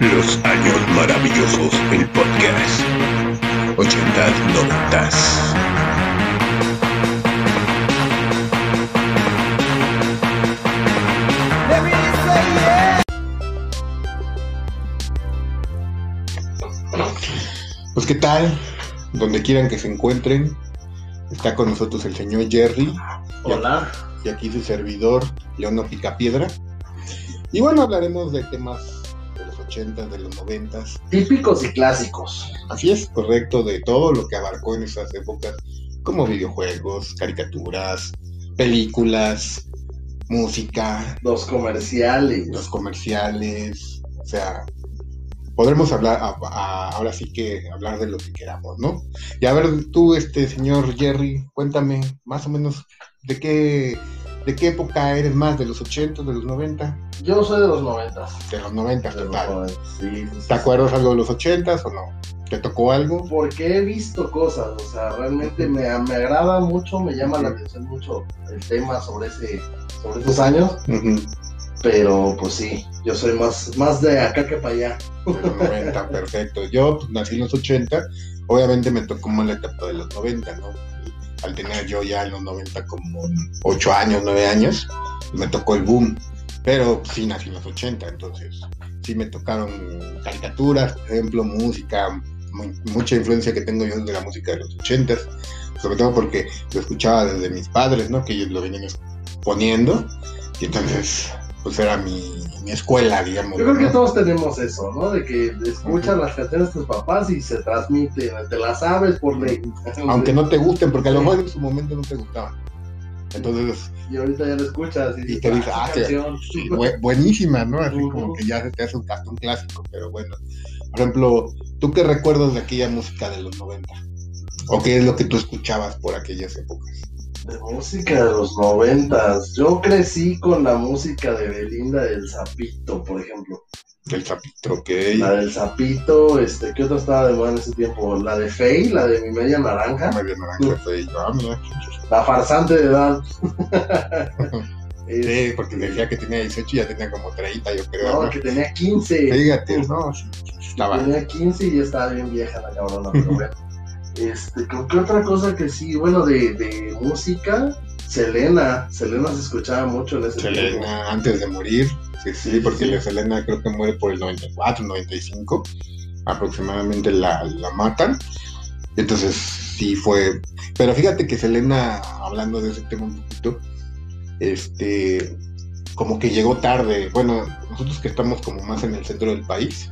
Los años maravillosos, el podcast. 80 noventas. Pues qué tal, donde quieran que se encuentren, está con nosotros el señor Jerry. Hola. Y aquí su servidor, Leono Picapiedra. Y bueno, hablaremos de temas de los 80, de los 90. Típicos y clásicos. Así es, correcto, de todo lo que abarcó en esas épocas, como videojuegos, caricaturas, películas, música, Los comerciales. los comerciales, o sea, podremos hablar, a- a- ahora sí que hablar de lo que queramos, ¿no? Y a ver, tú, este señor Jerry, cuéntame más o menos de qué, de qué época eres más, de los 80, de los 90, Yo soy de los noventas. de los 90, De los total. sí, sí, sí. ¿Te acuerdas algo de los 80 o no? ¿Te tocó algo? Porque he visto cosas, o sea, realmente me, me agrada mucho, me llama la atención mucho el tema sobre ese, sobre esos años, Ujú, pero pues sí, yo soy más, más de acá que para allá. Los 90, perfecto. Yo pues, nací en los 80, obviamente me tocó más la etapa de los 90, ¿no? Al tener yo ya en los 90 como 8 años, 9 años, me tocó el boom. Pero sí nací en los 80, entonces sí me tocaron caricaturas, por ejemplo, música, mu- mucha influencia que tengo yo de la música de los 80, sobre todo porque lo escuchaba desde mis padres, ¿no? Que ellos lo venían poniendo, y entonces pues era mi, mi escuela, digamos. Yo creo que todos tenemos eso, ¿no? De que escuchas las canciones de tus papás y se transmiten, te las sabes por ley. aunque no te gusten, porque a lo mejor en su momento no te gustaban. Entonces, Y ahorita ya lo escuchas y, Y te dices, esa ah, sí. buenísima, ¿no? Así como que ya se te hace un, hasta un clásico, pero bueno. Por ejemplo, ¿tú qué recuerdas de aquella música de los 90? ¿O qué es lo que tú escuchabas por aquellas épocas? De música de los noventas. Yo crecí con la música de Belinda del Zapito, por ejemplo. Del zapito, ok. La del Zapito, este, ¿qué otra estaba de moda en ese tiempo? La de Fey, la de mi media naranja, Medio naranja, sí. Ah, mira. la farsante de edad. Sí, porque decía que tenía 18 y ya tenía como 30, yo creo. no, ¿no? que tenía 15. Fíjate, ¿no? Estaba. Tenía 15 y ya estaba bien vieja la cabrona, pero bueno. Este, ¿con qué otra cosa que sí? Bueno, de, de música, Selena. Selena se escuchaba mucho en ese tiempo. Selena antes de morir, sí, sí, Sí, porque sí. la Selena creo que muere por el 94, 95, aproximadamente la, la matan. Entonces sí fue, pero fíjate que Selena, hablando de ese tema un poquito, este, como que llegó tarde. Bueno, nosotros que estamos como más en el centro del país,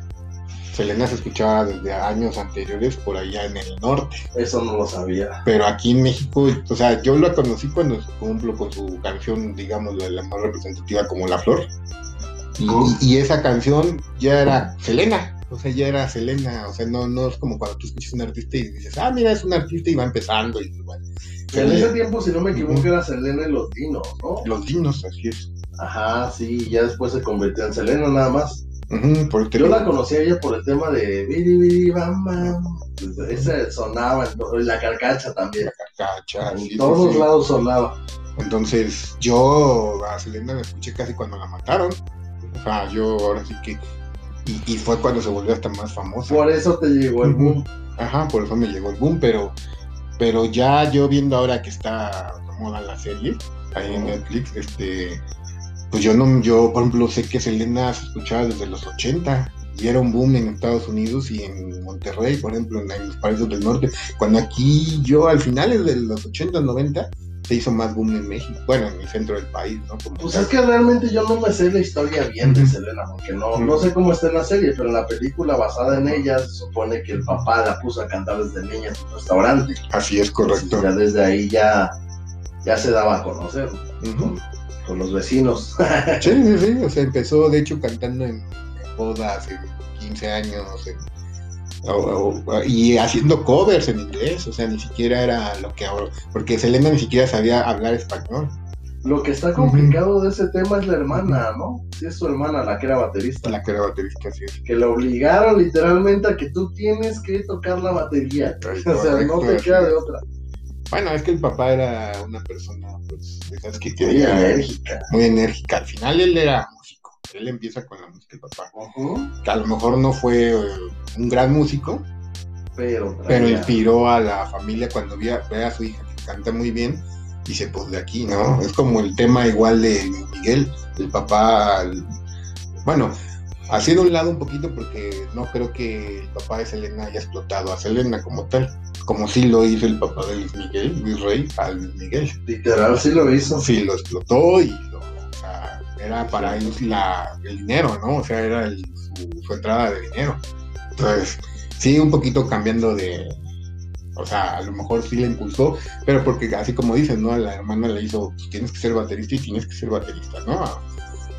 Selena se escuchaba desde años anteriores por allá en el norte. Eso no lo sabía. Pero aquí en México, o sea, yo la conocí cuando, ejemplo, con su canción, digamos, la, la más representativa como La Flor. Y, esa canción ya era Selena, o sea, ya era Selena, o sea, no, no es como cuando tú escuchas a un artista y dices, ah, mira, es un artista y va empezando y bueno. En ese tiempo, si no me equivoco, era Selena y los Dinos, ¿no? Los dinos, así es. Ajá, sí, ya después se convirtió en Selena nada más. Por Yo la conocí a ella por el tema de Biri Biri Bam Bam. Ese sonaba en, en la carcacha también. Cacha, En sí, sí, todos sí. lados sonaba. Entonces, yo a Selena la escuché casi cuando la mataron. O sea, yo ahora sí que. Y, y fue cuando se volvió hasta más famosa. Por eso te llegó el boom. Ajá, por eso me llegó el boom, pero, pero ya yo viendo ahora que está moda la serie ahí en. Netflix, este, pues yo no, yo por ejemplo sé que Selena se escuchaba desde los 80 y era un boom en Estados Unidos y en Monterrey, por ejemplo, en, los países del norte, cuando aquí yo al finales de los 80, 90 se hizo más boom en México, bueno, en el centro del país, ¿no? Como Pues tal. es que realmente yo no me sé la historia bien de. Selena, porque no, no sé cómo está en la serie, pero en la película basada en ella se supone que el papá la puso a cantar desde niña en su restaurante. Así es correcto. Entonces, ya desde ahí ya, ya se daba a conocer con los vecinos. Sí, sí, sí, o sea, empezó de hecho cantando en bodas, en 15 años, en- o- o- y haciendo covers en inglés, o sea, ni siquiera era lo que ahora, porque Selena ni siquiera sabía hablar español, Lo que está complicado de ese tema es la hermana, ¿no? Sí, es su hermana la que era baterista. la que era baterista, es. Que le obligaron literalmente a que tú tienes que tocar la batería. O sea, no te queda de otra. Bueno, es que el papá era una persona, pues, de esas que Muy enérgica. muy enérgica. Al final él era músico. Él empieza con la música, el papá. Que a lo mejor no fue eh, un gran músico, Pero, pero inspiró a la familia cuando ve a, ve a su hija que canta muy bien. Dice, pues de aquí, ¿no? Es como el tema igual de Miguel, el papá, el- bueno, así de un lado un poquito porque no creo que el papá de Selena haya explotado a Selena como tal, como sí lo hizo el papá de Luis Miguel, Luis Rey, a Luis Miguel. Literal, sí lo hizo. Sí, lo explotó y lo, o sea, era para ellos la, el dinero, ¿no? O sea, era el- su, su entrada de dinero. Entonces, sí, un poquito cambiando de, o sea, a lo mejor sí le impulsó, pero porque así como dicen, ¿no? A la hermana le hizo, pues, tienes que ser baterista y tienes que ser baterista, ¿no?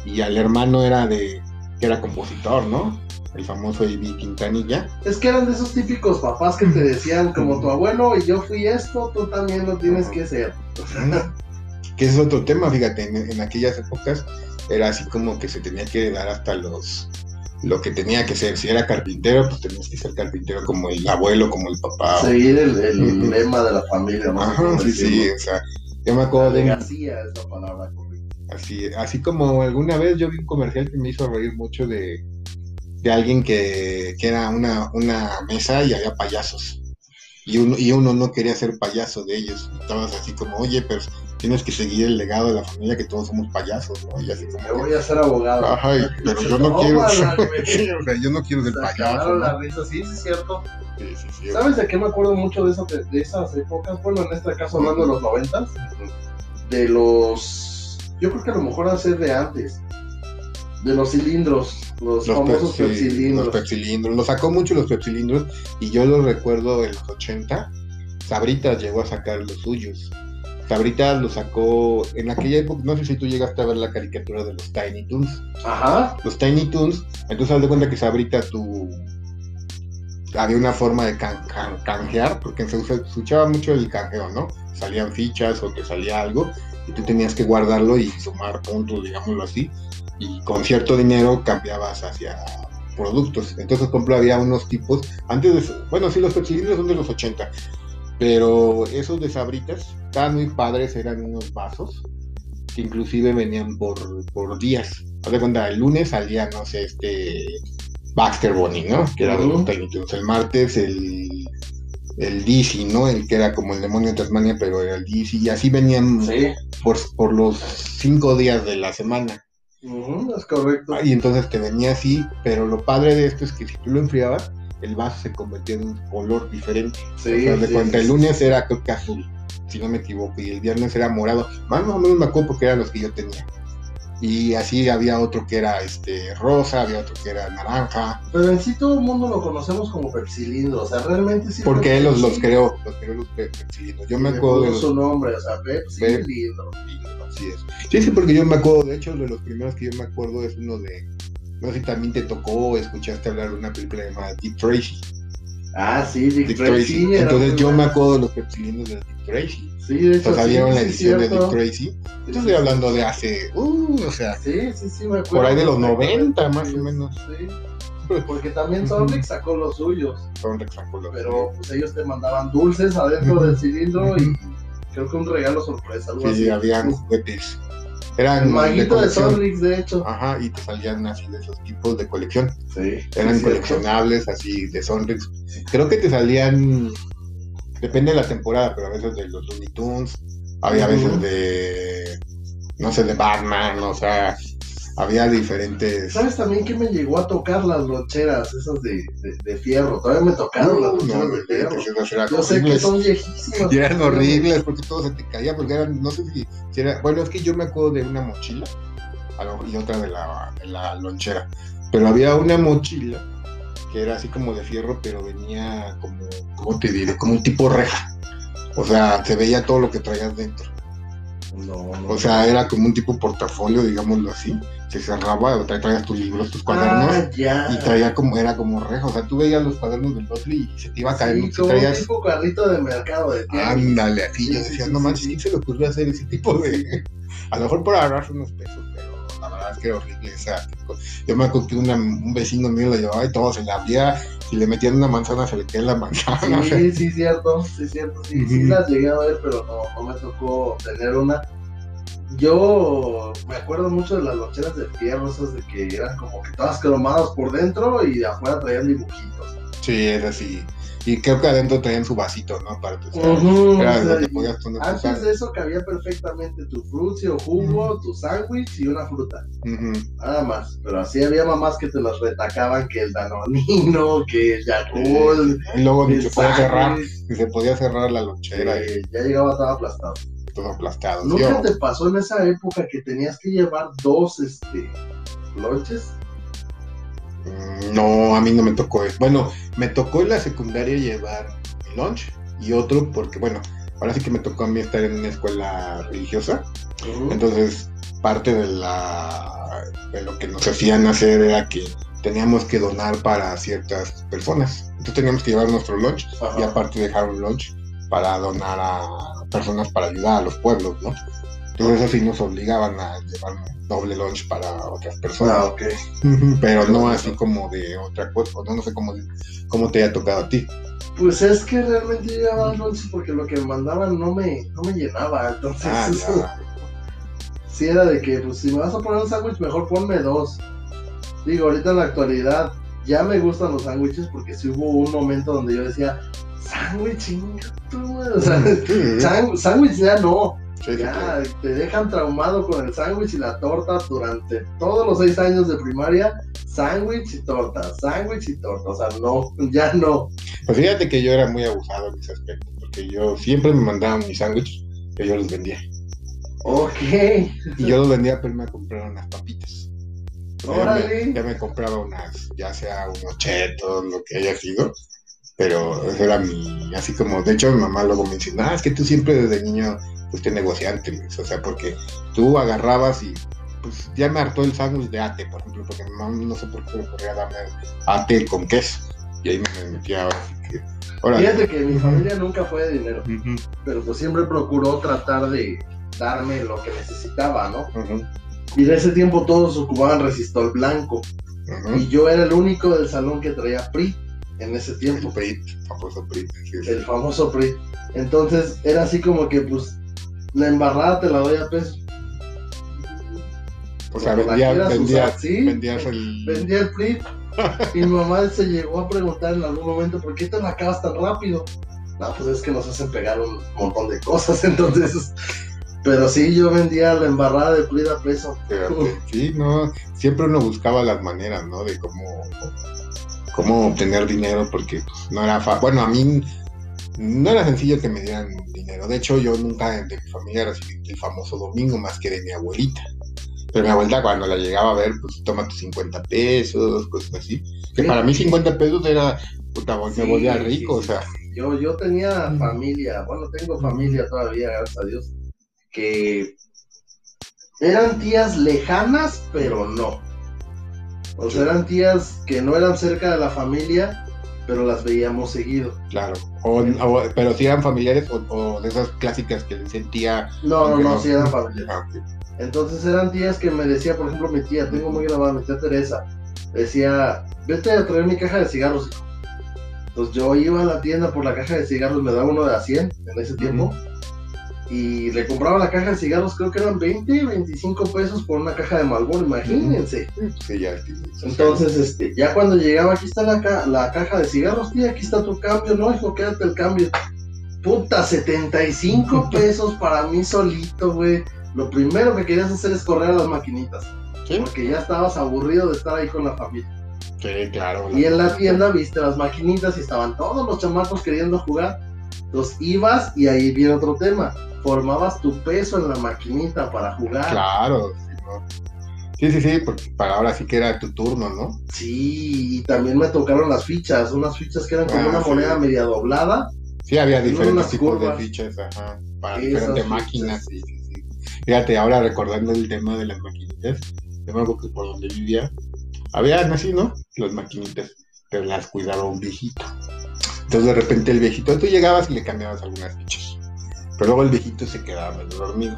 Y al hermano era de, que era compositor, ¿no? El famoso A.B. Quintanilla. Es que eran de esos típicos papás que te decían, como tu abuelo y yo fui esto, tú también lo tienes que ser. que ese es otro tema, fíjate, en, en aquellas épocas era así como que se tenía que dar hasta los lo que tenía que ser, si era carpintero, pues tenías que ser carpintero como el abuelo, como el papá. Seguir el, el lema de la familia, ¿no? Ajá, sí, sí, o sea, yo me acuerdo de un- Legacía, esa palabra correcta. así, así como alguna vez yo vi un comercial que me hizo reír mucho de, de alguien que, que era una, una mesa y había payasos. Y uno, y uno no quería ser payaso de ellos. Estabas así como, oye, pero tienes que seguir el legado de la familia que todos somos payasos, ¿no? Y así como, Me voy a ser abogado. Ajá, pero yo no quiero o sea, yo no quiero ser Se payaso. ¿no? las risas, sí, sí, es cierto. Sí, sí, sí. ¿Sabes de qué me acuerdo mucho de, eso, de, de esas épocas? Bueno, en este caso hablando de los noventas, de los... Yo creo que a lo mejor hacer de antes, de los cilindros, los, Los, famosos pepsilindros. los pepsilindros. Lo sacó mucho los pepsilindros y yo lo recuerdo en los 80. Sabritas llegó a sacar los suyos. Sabritas lo sacó en aquella época. No sé si tú llegaste a ver la caricatura de los Tiny Toons. Ajá, Los Tiny Toons, entonces haz de cuenta que Sabrita tu había una forma de can- can- canjear, porque se escuchaba mucho el canjeo, ¿no? Salían fichas o te salía algo y tú tenías que guardarlo y sumar puntos, digámoslo así, y con cierto dinero cambiabas hacia productos. Entonces, por ejemplo, había unos tipos, antes de, bueno, sí, los cilindros son de los 80, pero esos de Sabritas estaban muy padres, eran unos vasos que inclusive venían por, por días. Haz de cuenta, el lunes salía, no sé, este Baxter Bunny, ¿no? Que era de los. Tiny. El martes el, el DC, ¿no? El que era como el demonio de Tasmania, pero era el DC. Y así venían sí, por, por los cinco días de la semana. Ujú, es correcto. Y entonces te venía así, pero lo padre de esto es que si tú lo enfriabas, el vaso se convertía en un color diferente. Sí, O sea, de sí, cuenta, sí, el lunes era creo que azul, si no me equivoco, y el viernes era morado. Más o menos me acuerdo porque eran los que yo tenía. Y así había otro que era este rosa, había otro que era naranja, Pero en sí todo el mundo lo conocemos como pepsilindro, o sea, realmente sí. porque él los, los creó, los creó los pe- pepsilindros. Yo me acuerdo de los su nombre, o sea, pepsilindro. Así es. Sí, sí, porque yo me acuerdo, de hecho, de los primeros que yo me acuerdo es uno de, no sé si también te tocó escuchaste hablar de una película llamada Dick Tracy. Ah, sí, Dick, Dick Tracy. Entonces yo me acuerdo de los pepsilindros de Dick Tracy. Sí, de hecho, Entonces sí, salieron la sí, edición de. Dick Tracy. Yo estoy hablando de hace, uh, o sea, Sí, sí, sí, me acuerdo. por ahí de los perfectamente. 90 más o menos. Sí, porque también Sonic sacó los suyos, Son rectángulos. pero pues ellos te mandaban dulces adentro del cilindro y creo que un regalo sorpresa, algo Sí, así. habían juguetes. Eran maguito de colección. Sonic, de hecho. Ajá, y te salían así de esos tipos de colección. Sí, Eran sí, coleccionables, así de Sonrix. Creo que te salían, depende de la temporada, pero a veces de los Looney Tunes, había a veces Ujú. de, no sé, de Batman, o sea, había diferentes. ¿Sabes también que me llegó a tocar las loncheras, esas de, de, de fierro? Todavía me tocaron las loncheras no, de fierro. Yo sé que son viejísimas. Y eran horribles porque todo se te caía, porque eran, no sé si, si era, bueno, es que yo me acuerdo de una mochila y otra de la, de la lonchera, pero había una mochila que era así como de fierro, pero venía como, ¿cómo te diré? Como un tipo reja. O sea, se veía todo lo que traías dentro. No, no. O sea, era como un tipo portafolio, digámoslo así. Se cerraba, o tra- traías tus libros, tus cuadernos. Ah, ya. Y traía como, era como reja, o sea, tú veías los cuadernos del Dudley y se te iba a caer, Sí, como un traías tipo carrito de mercado de tianguis. Ándale, así Sí, yo decía, sí, no sí, manches, sí. ¿quién se le ocurrió hacer ese tipo de...? A lo mejor por agarrarse unos pesos, pero la verdad es que horrible esa. Yo me acuerdo que una- un vecino mío lo llevaba y todo se le abría, si le metían una manzana se le caía la manzana. o sea, Sí, sí, cierto, sí, cierto, sí, sí las llegué a ver, pero no, no me tocó tener una. Yo me acuerdo mucho de las loncheras de fierro, esas de que eran como que todas cromadas por dentro y de afuera traían dibujitos. Sí, es así. Y creo que adentro traían su vasito, ¿no? Era o sea, donde y podías poner tu Antes de eso cabía perfectamente tu frutzi o jugo, tu sándwich y una fruta. Nada más. Pero así había mamás que te los retacaban que el danonino, que el Yakult, Y luego ni se podía cerrar, ni se podía cerrar la lonchera y ya llegaba todo aplastado. todo aplastado. ¿Nunca te pasó en esa época que tenías que llevar dos este lonches? No, a mí no me tocó eso. Bueno, me tocó en la secundaria llevar mi lunch y otro porque, bueno, ahora sí que me tocó a mí estar en una escuela religiosa. Entonces, parte de la de lo que nos hacían hacer era que teníamos que donar para ciertas personas. Entonces teníamos que llevar nuestro lunch Ajá. y aparte dejar un lunch para donar a personas para ayudar a los pueblos, ¿no? Entonces así nos obligaban a llevar doble lunch para otras personas. Ah, ok. Ujú, Pero no así como de otra cosa, no, no sé cómo, cómo te haya tocado a ti. Pues es que realmente yo llevaba lonches porque lo que me mandaban no me, no me llenaba. Entonces, Ah, eso sí era de que, pues si me vas a poner un sándwich, mejor ponme dos. Digo, ahorita en la actualidad ya me gustan los sándwiches porque sí hubo un momento donde yo decía, sándwich, chinga tu madre". O sea, sándwich ya no. Sí, sí, Ya te dejan traumado con el sándwich y la torta durante todos los seis años de primaria. Sándwich y torta, sándwich y torta. O sea, no, ya no. Pues fíjate que yo era muy abusado en ese aspecto, porque yo siempre me mandaban mis sándwiches que yo los vendía. Ok. Y yo los vendía, pero me compraron unas papitas. Sea, ya, Órale. me, ya me compraba unas, ya sea unos chetos, lo que haya sido. Pero eso era mi, así como, de hecho mi mamá luego me dice, ah, es que tú siempre desde niño fuiste negociante, Luis". o sea, porque tú agarrabas y pues ya me hartó el sándwich de ate, por ejemplo, porque mi mamá no sé por qué me ocurría darme ate con queso. Y ahí me metía ahora que. Fíjate que mi familia nunca fue de dinero, pero pues siempre procuró tratar de darme lo que necesitaba, ¿no? Y en ese tiempo todos ocupaban resistol blanco. Y yo era el único del salón que traía PRI en ese El tiempo. PRIT, famoso PRIT. sí, sí. el famoso PRI. Entonces era así como que pues la embarrada te la doy a peso. O sea, vendía, vendía, usar, ¿sí? vendías el... Vendía el PRI y mi mamá se llegó a preguntar en algún momento ¿por qué te la acabas tan rápido? No, pues es que nos hacen pegar un montón de cosas, entonces... Pero sí, yo vendía la embarrada de PRI a peso. Sí, no, siempre uno buscaba las maneras, ¿no? De cómo, cómo obtener dinero, porque pues, no era fácil. Bueno, a mí no era sencillo que me dieran dinero. De hecho, yo nunca de mi familia recibí el famoso domingo más que de mi abuelita. Pero mi abuelita cuando la llegaba a ver, pues toma tus 50 pesos, cosas así. Que Sí. para mí 50 pesos era, puta, me Sí, volvía rico, sí, o sea. Yo, yo tenía Mm. familia, bueno, tengo familia todavía, gracias a Dios, que eran tías lejanas, pero no. O sea, eran tías que no eran cerca de la familia, pero las veíamos seguido. Claro, o, o- pero si eran familiares o, o de esas clásicas que le sentía. No, no, aunque no, sí eran familia. Ah. Entonces eran tías que me decía, por ejemplo, mi tía, tengo muy grabada, mi tía Teresa, decía, vete a traer mi caja de cigarros. hijo". Entonces yo iba a la tienda por la caja de cigarros, me daba uno de a 100 en ese tiempo, y le compraba la caja de cigarros, creo que eran 20, 25 pesos por una caja de Marlboro, imagínense. Sí, ya. sí, sí. Entonces, este, ya cuando llegaba, aquí está la, ca- la caja de cigarros, tía, aquí está tu cambio, no, hijo, quédate el cambio. Puta, 75 pesos para mí solito, güey. Lo primero que querías hacer es correr a las maquinitas, Sí, porque ya estabas aburrido de estar ahí con la familia. sí, claro. Y en la tienda viste las maquinitas y estaban todos los chamacos queriendo jugar. Entonces ibas y ahí viene otro tema. Formabas tu peso en la maquinita para jugar. Claro, sí, ¿no? sí, sí, sí, porque para ahora sí que era tu turno, ¿no? Sí, y también me tocaron las fichas, unas fichas que eran como Ah, una sí. moneda media doblada. Sí, había diferentes tipos curvas. de fichas, ajá, para Esas diferentes máquinas, sí, sí, sí. Fíjate, ahora recordando el tema de las maquinitas, yo me que por donde vivía, había así, ¿no? Las maquinitas, pero las cuidaba un viejito. Entonces de repente el viejito, tú llegabas y le cambiabas algunas fichas, pero luego el viejito se quedaba medio dormido.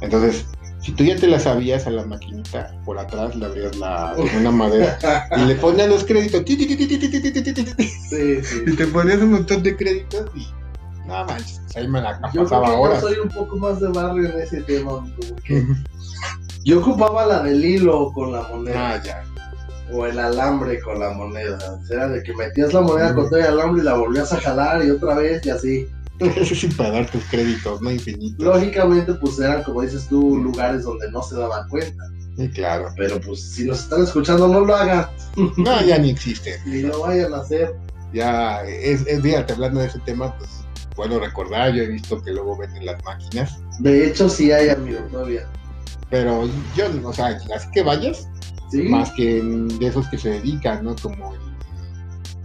Entonces, si tú ya te la sabías a la maquinita, por atrás le abrías la una madera y le ponías los créditos. Y te ponías un montón de créditos y no manches, pues ahí me la pasaba yo creo que Yo soy un poco más de barrio en ese tema, porque yo ocupaba la del hilo con la moneda. Ah, ya. O el alambre con la moneda. O sea, de que metías la moneda con todo el alambre y la volvías a jalar y otra vez y así. Para dar tus créditos, no infinitos. Lógicamente, pues eran, como dices tú, lugares donde no se daban cuenta. Sí, claro. Pero pues si nos están escuchando, no lo hagan No, ya ni existe. ni lo vayan a hacer. Ya, es, es fíjate, hablando de ese tema, pues bueno recordar, yo he visto que luego venden las máquinas, De hecho, sí hay, amigo, todavía. pero yo, o sea, así que vayas, ¿Sí? más que de esos que se dedican, ¿no? Como el,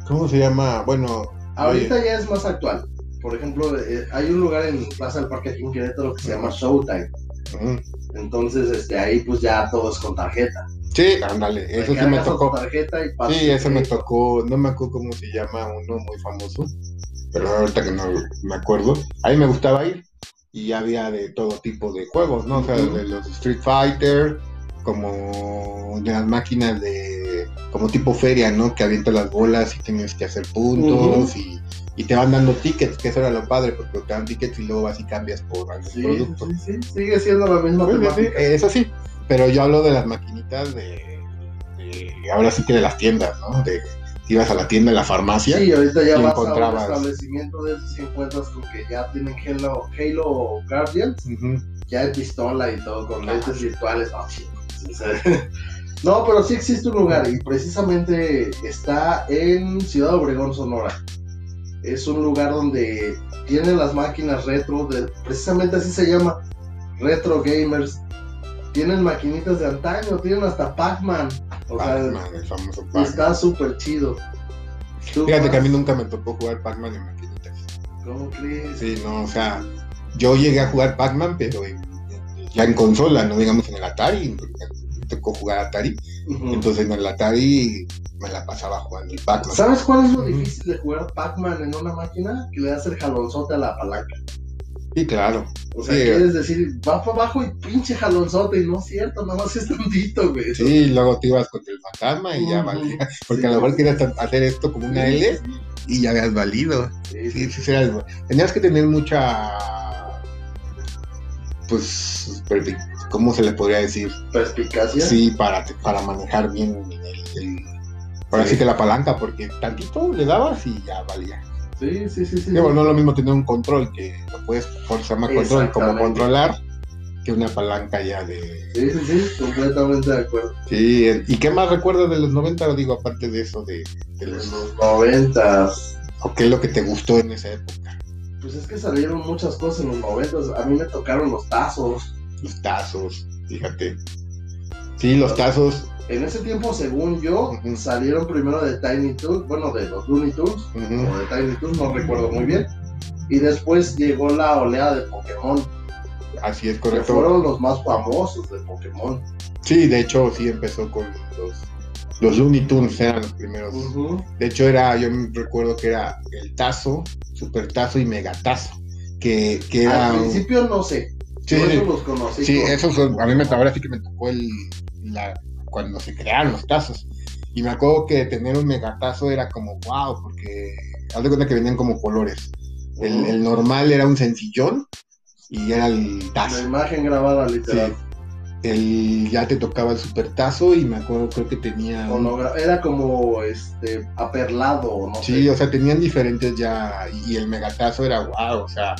¿cómo se llama? Bueno, Ahorita ya es más actual. Por ejemplo, eh, hay un lugar en Plaza del Parque aquí en Querétaro que se llama Showtime. Entonces, este, ahí pues ya todo es con tarjeta. sí, ándale, eso sí me tocó. tarjeta y Sí, eso tu me tocó, no me acuerdo cómo se llama uno muy famoso, pero ahorita que no me acuerdo, ahí me gustaba ir y había de todo tipo de juegos, ¿no? O sea, de los Street Fighter, como de las máquinas de, como tipo feria, ¿no? Que avientas las bolas y tienes que hacer puntos y, y te van dando tickets, que eso era lo padre, porque te dan tickets y luego vas y cambias por algún Sí, producto. sí, sí, sigue siendo la misma Pues, sí, temática. eh, eso sí, pero yo hablo de las maquinitas de, de- ahora sí que de las tiendas, ¿no? De ibas a la tienda, a la farmacia. Sí, ahorita ya y vas a un encontrabas- establecimiento de esos y encuentras con que ya tienen Halo, Halo Guardians, ya en pistola y todo, con Ah. lentes virtuales. No, chicos, o sea, no, pero sí existe un lugar y precisamente está en Ciudad Obregón, Sonora. Es un lugar donde tienen las máquinas retro, de, precisamente así se llama, Retro Gamers. Tienen maquinitas de antaño, tienen hasta Pac-Man. O sea, Pac-Man, el famoso Pac-Man. está súper chido. Fíjate que a mí nunca me tocó jugar Pac-Man en maquinitas. ¿Cómo crees? Sí, no, o sea, yo llegué a jugar Pac-Man, pero ya en consola, no digamos en el Atari. Me tocó jugar Atari. Entonces en el Atari me la pasaba jugando el Pac-Man. ¿Sabes cuál es lo difícil de jugar Pac-Man en una máquina? Que le das el jalonzote a la palanca. Sí, claro. O sea, Sí. quieres decir, va para abajo y pinche jalonzote, y no es cierto, nada más es tantito, güey. Sí, y luego te ibas contra el fantasma y ya valía. Porque Sí. a lo mejor querías hacer esto como una L y ya habías valido. Sí, Sí. Tenías que tener mucha. Pues. ¿Cómo se le podría decir? Perspicacia. Sí, para, para manejar bien el. el- ahora sí. Sí. que la palanca, porque tantito le dabas y ya valía. sí, sí, sí. sí. Digo, no es lo mismo tener un control que lo puedes, se llama control, como controlar, que una palanca ya de. Sí, sí, sí, completamente de acuerdo. Sí, ¿y qué más recuerdas de los 90? Digo, aparte de eso, de, de los. los noventas. ¿O qué es lo que te gustó en esa época? Pues es que salieron muchas cosas en los noventas. A mí me tocaron los tazos. Los tazos, fíjate. Sí, los tazos. En ese tiempo, según yo, salieron primero de Tiny Toons, bueno, de los Looney Tunes, o de Tiny Toons, no recuerdo muy bien. Y después llegó la oleada de Pokémon, Así es, que correcto. fueron los más famosos de Pokémon. Sí, de hecho, sí empezó con los, los Looney Tunes, eran los primeros. De hecho, era, yo me recuerdo que era el tazo, super tazo y megatazo. Que, que era. Al principio no sé, Sí, yo sí. esos los conocí. Sí, con- esos son- a mí me ahora sí que me tocó el la, cuando se crearon los tazos. Y me acuerdo que tener un megatazo era como wow, porque haz de cuenta que venían como colores. El, normal era un sencillón y era el La tazo. imagen grabada literal. El, ya te tocaba el super tazo y me acuerdo creo que tenía un- Era como este aperlado, no Sí, sé. o sea, tenían diferentes ya, y el megatazo era wow, o sea,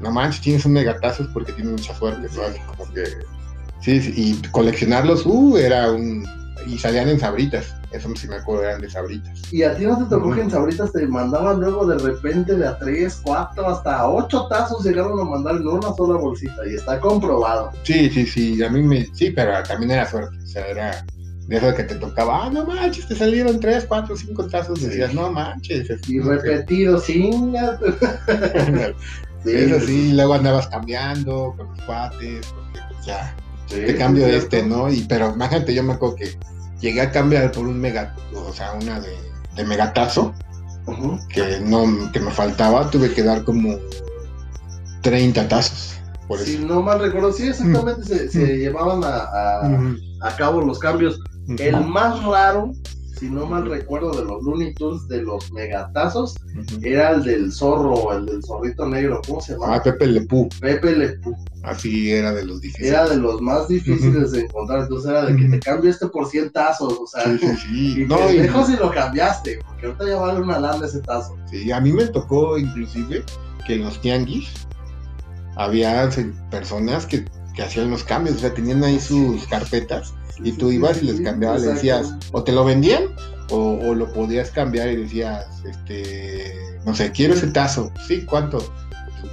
no manches, tienes un megatazo porque tienes mucha suerte, ¿no? Como que, sí, sí, y coleccionarlos, uh, era un, y salían en sabritas, eso sí me acuerdo, eran de sabritas. Y a ti no te tocó que en Sabritas te mandaban luego de repente de a tres, cuatro, hasta ocho tazos llegaron a mandar en una sola bolsita y está comprobado. Sí, sí, sí, a mí me, sí, pero también era suerte, o sea, era de eso que te tocaba, ah, no manches, te salieron tres, cuatro, cinco tazos, decías, no manches. es Y que- repetido, sin. Sí, Eso sí, luego andabas cambiando con los cuates, porque pues ya, sí, te cambio sí, este. ¿no? Y pero imagínate, yo me acuerdo que llegué a cambiar por un mega, o sea, una de, de megatazo, que no, que me faltaba, tuve que dar como 30 tazos. por si eso. no mal recuerdo, sí, exactamente se, se llevaban a, a- cabo los cambios. El más raro, si no mal recuerdo, de los Looney Tunes, de los megatazos, era el del zorro, el del zorrito negro, ¿cómo se llama? Ah, Pepe Le Pú, Pepe Le Pew. así era de los difíciles. Era de los más difíciles de encontrar, entonces era de que te cambio este por 100 tazos, o sea, Sí, sí, sí. y No, no, y- lejos si lo cambiaste, porque ahorita ya vale una lana ese tazo. Sí, a mí me tocó inclusive que en los tianguis había personas que, que hacían los cambios, o sea, tenían ahí sus carpetas y tú ibas y les cambiabas, le decías, o te lo vendían o, o lo podías cambiar y decías, este, no sé, quiero ese tazo, sí, ¿cuánto?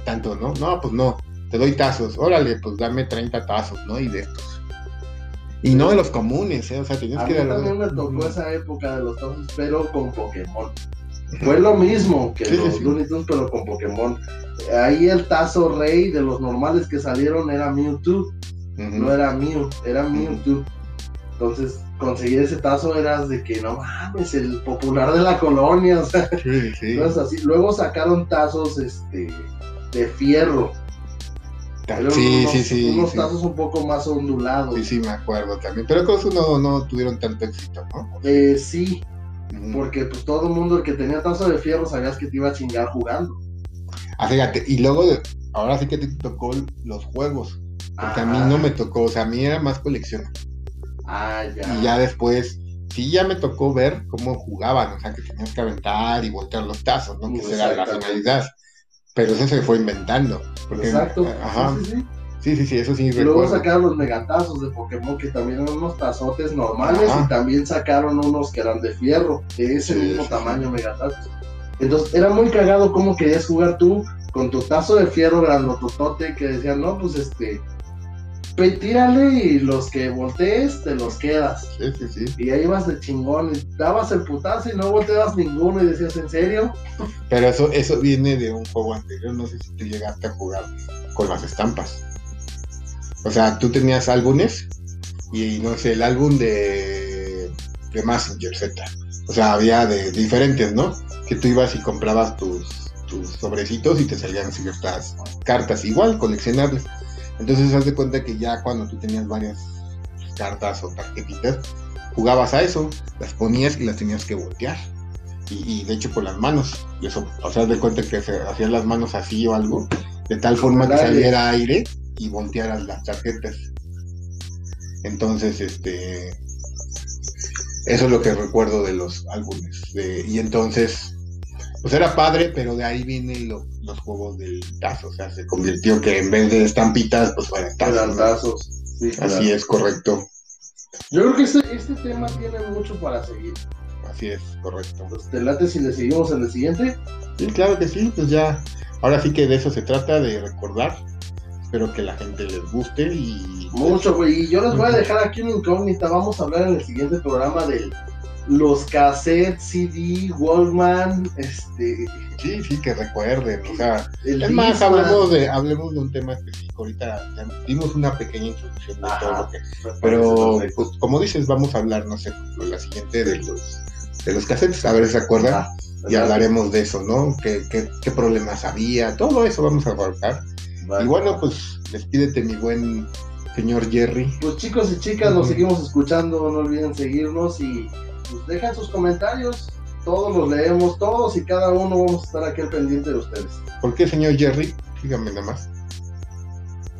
Tanto, ¿no? No, pues no, te doy tazos, órale, pues dame 30 tazos, ¿no? Y de estos. Y no de los comunes, ¿eh? O sea, tenías A que mí también me tocó esa época de los tazos, pero con Pokémon. Fue lo mismo que Sí, sí, los sí. Looney Tunes, pero con Pokémon. Ahí el tazo rey de los normales que salieron era Mewtwo, no era Mew, era Mewtwo. Entonces, conseguir ese tazo era de que no mames, el popular de la colonia, o sea, Sí, sí. cosas así. Luego sacaron tazos este, de fierro. Sí, unos, sí, sí. Unos sí. tazos un poco más ondulados. Sí, sí, me acuerdo también. Pero con eso no, no tuvieron tanto éxito, ¿no? Eh, sí, porque pues todo el mundo el que tenía tazo de fierro sabías que te iba a chingar jugando. Ah, fíjate, y luego, ahora sí que te tocó los juegos. Porque a mí no me tocó, o sea, a mí era más coleccionar. Ah, ya. Y ya después, sí, ya me tocó ver cómo jugaban, o sea, que tenías que aventar y voltear los tazos, ¿no? Que esa era la finalidad. Pero eso se fue inventando. Porque, Exacto. Ajá. Sí, sí, sí. Sí, sí, sí, eso sí Y luego recuerdo. sacaron los megatazos de Pokémon, que también eran unos tazotes normales, Ajá. y también sacaron unos que eran de fierro, de ese Sí, mismo sí, tamaño megatazos. Entonces era muy cagado cómo querías jugar tú con tu tazo de fierro grandototote que decían, no, pues este, tírale y los que voltees te los quedas. Sí, sí, sí. Y ahí ibas de chingón, y dabas el putazo y no volteabas ninguno y decías, ¿en serio? Pero eso, eso viene de un juego anterior, no sé si tú llegaste a jugar con las estampas. O sea, tú tenías álbumes y no sé, el álbum de, de Messenger Z. O sea, había de diferentes, ¿no? Que tú ibas y comprabas tus, tus sobrecitos y te salían ciertas cartas, igual, coleccionables. Entonces, haz de cuenta que ya cuando tú tenías varias cartas o tarjetitas, jugabas a eso, las ponías y las tenías que voltear. Y, y de hecho con las manos. Y eso, o sea, haz de cuenta que se hacían las manos así o algo, de tal forma que saliera aire y voltearas las tarjetas. Entonces, este. Eso es lo que recuerdo de los álbumes. de- y entonces, pues era padre, pero de ahí vienen lo- los juegos del tazo. O sea, se convirtió que en vez de estampitas, pues fueran tazos. Tazos. Sí, claro. Así es, correcto. Yo creo que este, este tema tiene mucho para seguir. Así es, correcto. Pues, ¿Te late si le seguimos en el siguiente? Sí, claro que sí, pues ya. Ahora sí que de eso se trata, de recordar. Espero que la gente les guste y. Mucho, güey. Y yo les voy a dejar aquí una incógnita. Vamos a hablar en el siguiente programa de los cassettes, CD, Walkman, este. Sí, sí, que recuerden. O sea, es más, hablemos de, hablemos de un tema específico. Ahorita ya dimos una pequeña introducción de Ajá. todo lo que. Pero, pues, como dices, vamos a hablar, no sé, la siguiente de los de los cassettes, a ver si se acuerdan. Y hablaremos de eso, ¿no? ¿Qué, qué, qué problemas había? Todo eso vamos a abarcar. Vale. Y bueno, pues, despídete, mi buen señor Jerry. Pues chicos y chicas, nos Ujú. seguimos escuchando. No olviden seguirnos y pues, dejan sus comentarios. Todos los leemos, todos y cada uno vamos a estar aquí al pendiente de ustedes. ¿Por qué, señor Jerry? Dígame nada más.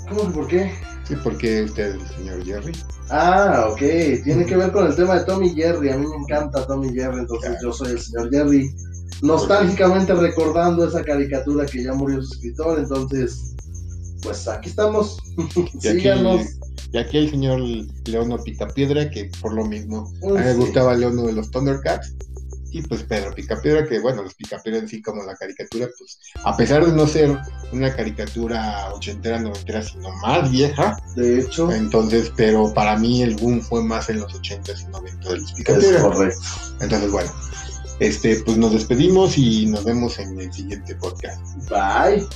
¿Cómo que por qué? Sí, ¿por qué usted, el señor Jerry? Ah, ok. Tiene que ver con el tema de Tommy Jerry. A mí me encanta Tommy Jerry, entonces Claro. yo soy el señor Jerry. Nostálgicamente recordando esa caricatura que ya murió su escritor, entonces, pues aquí estamos. Aquí, Síganos. Y aquí el señor Leono Picapiedra, que por lo mismo, a mí me gustaba Leono de los Thundercats. Y pues Pedro Picapiedra, que bueno, los Picapiedra en sí como la caricatura, pues a pesar de no ser una caricatura ochentera, noventera, sino más vieja, De hecho, entonces, pero para mí el boom fue más en los ochentas y noventas de los Picapiedra. correcto. Entonces, bueno, este, pues nos despedimos y nos vemos en el siguiente podcast. Bye.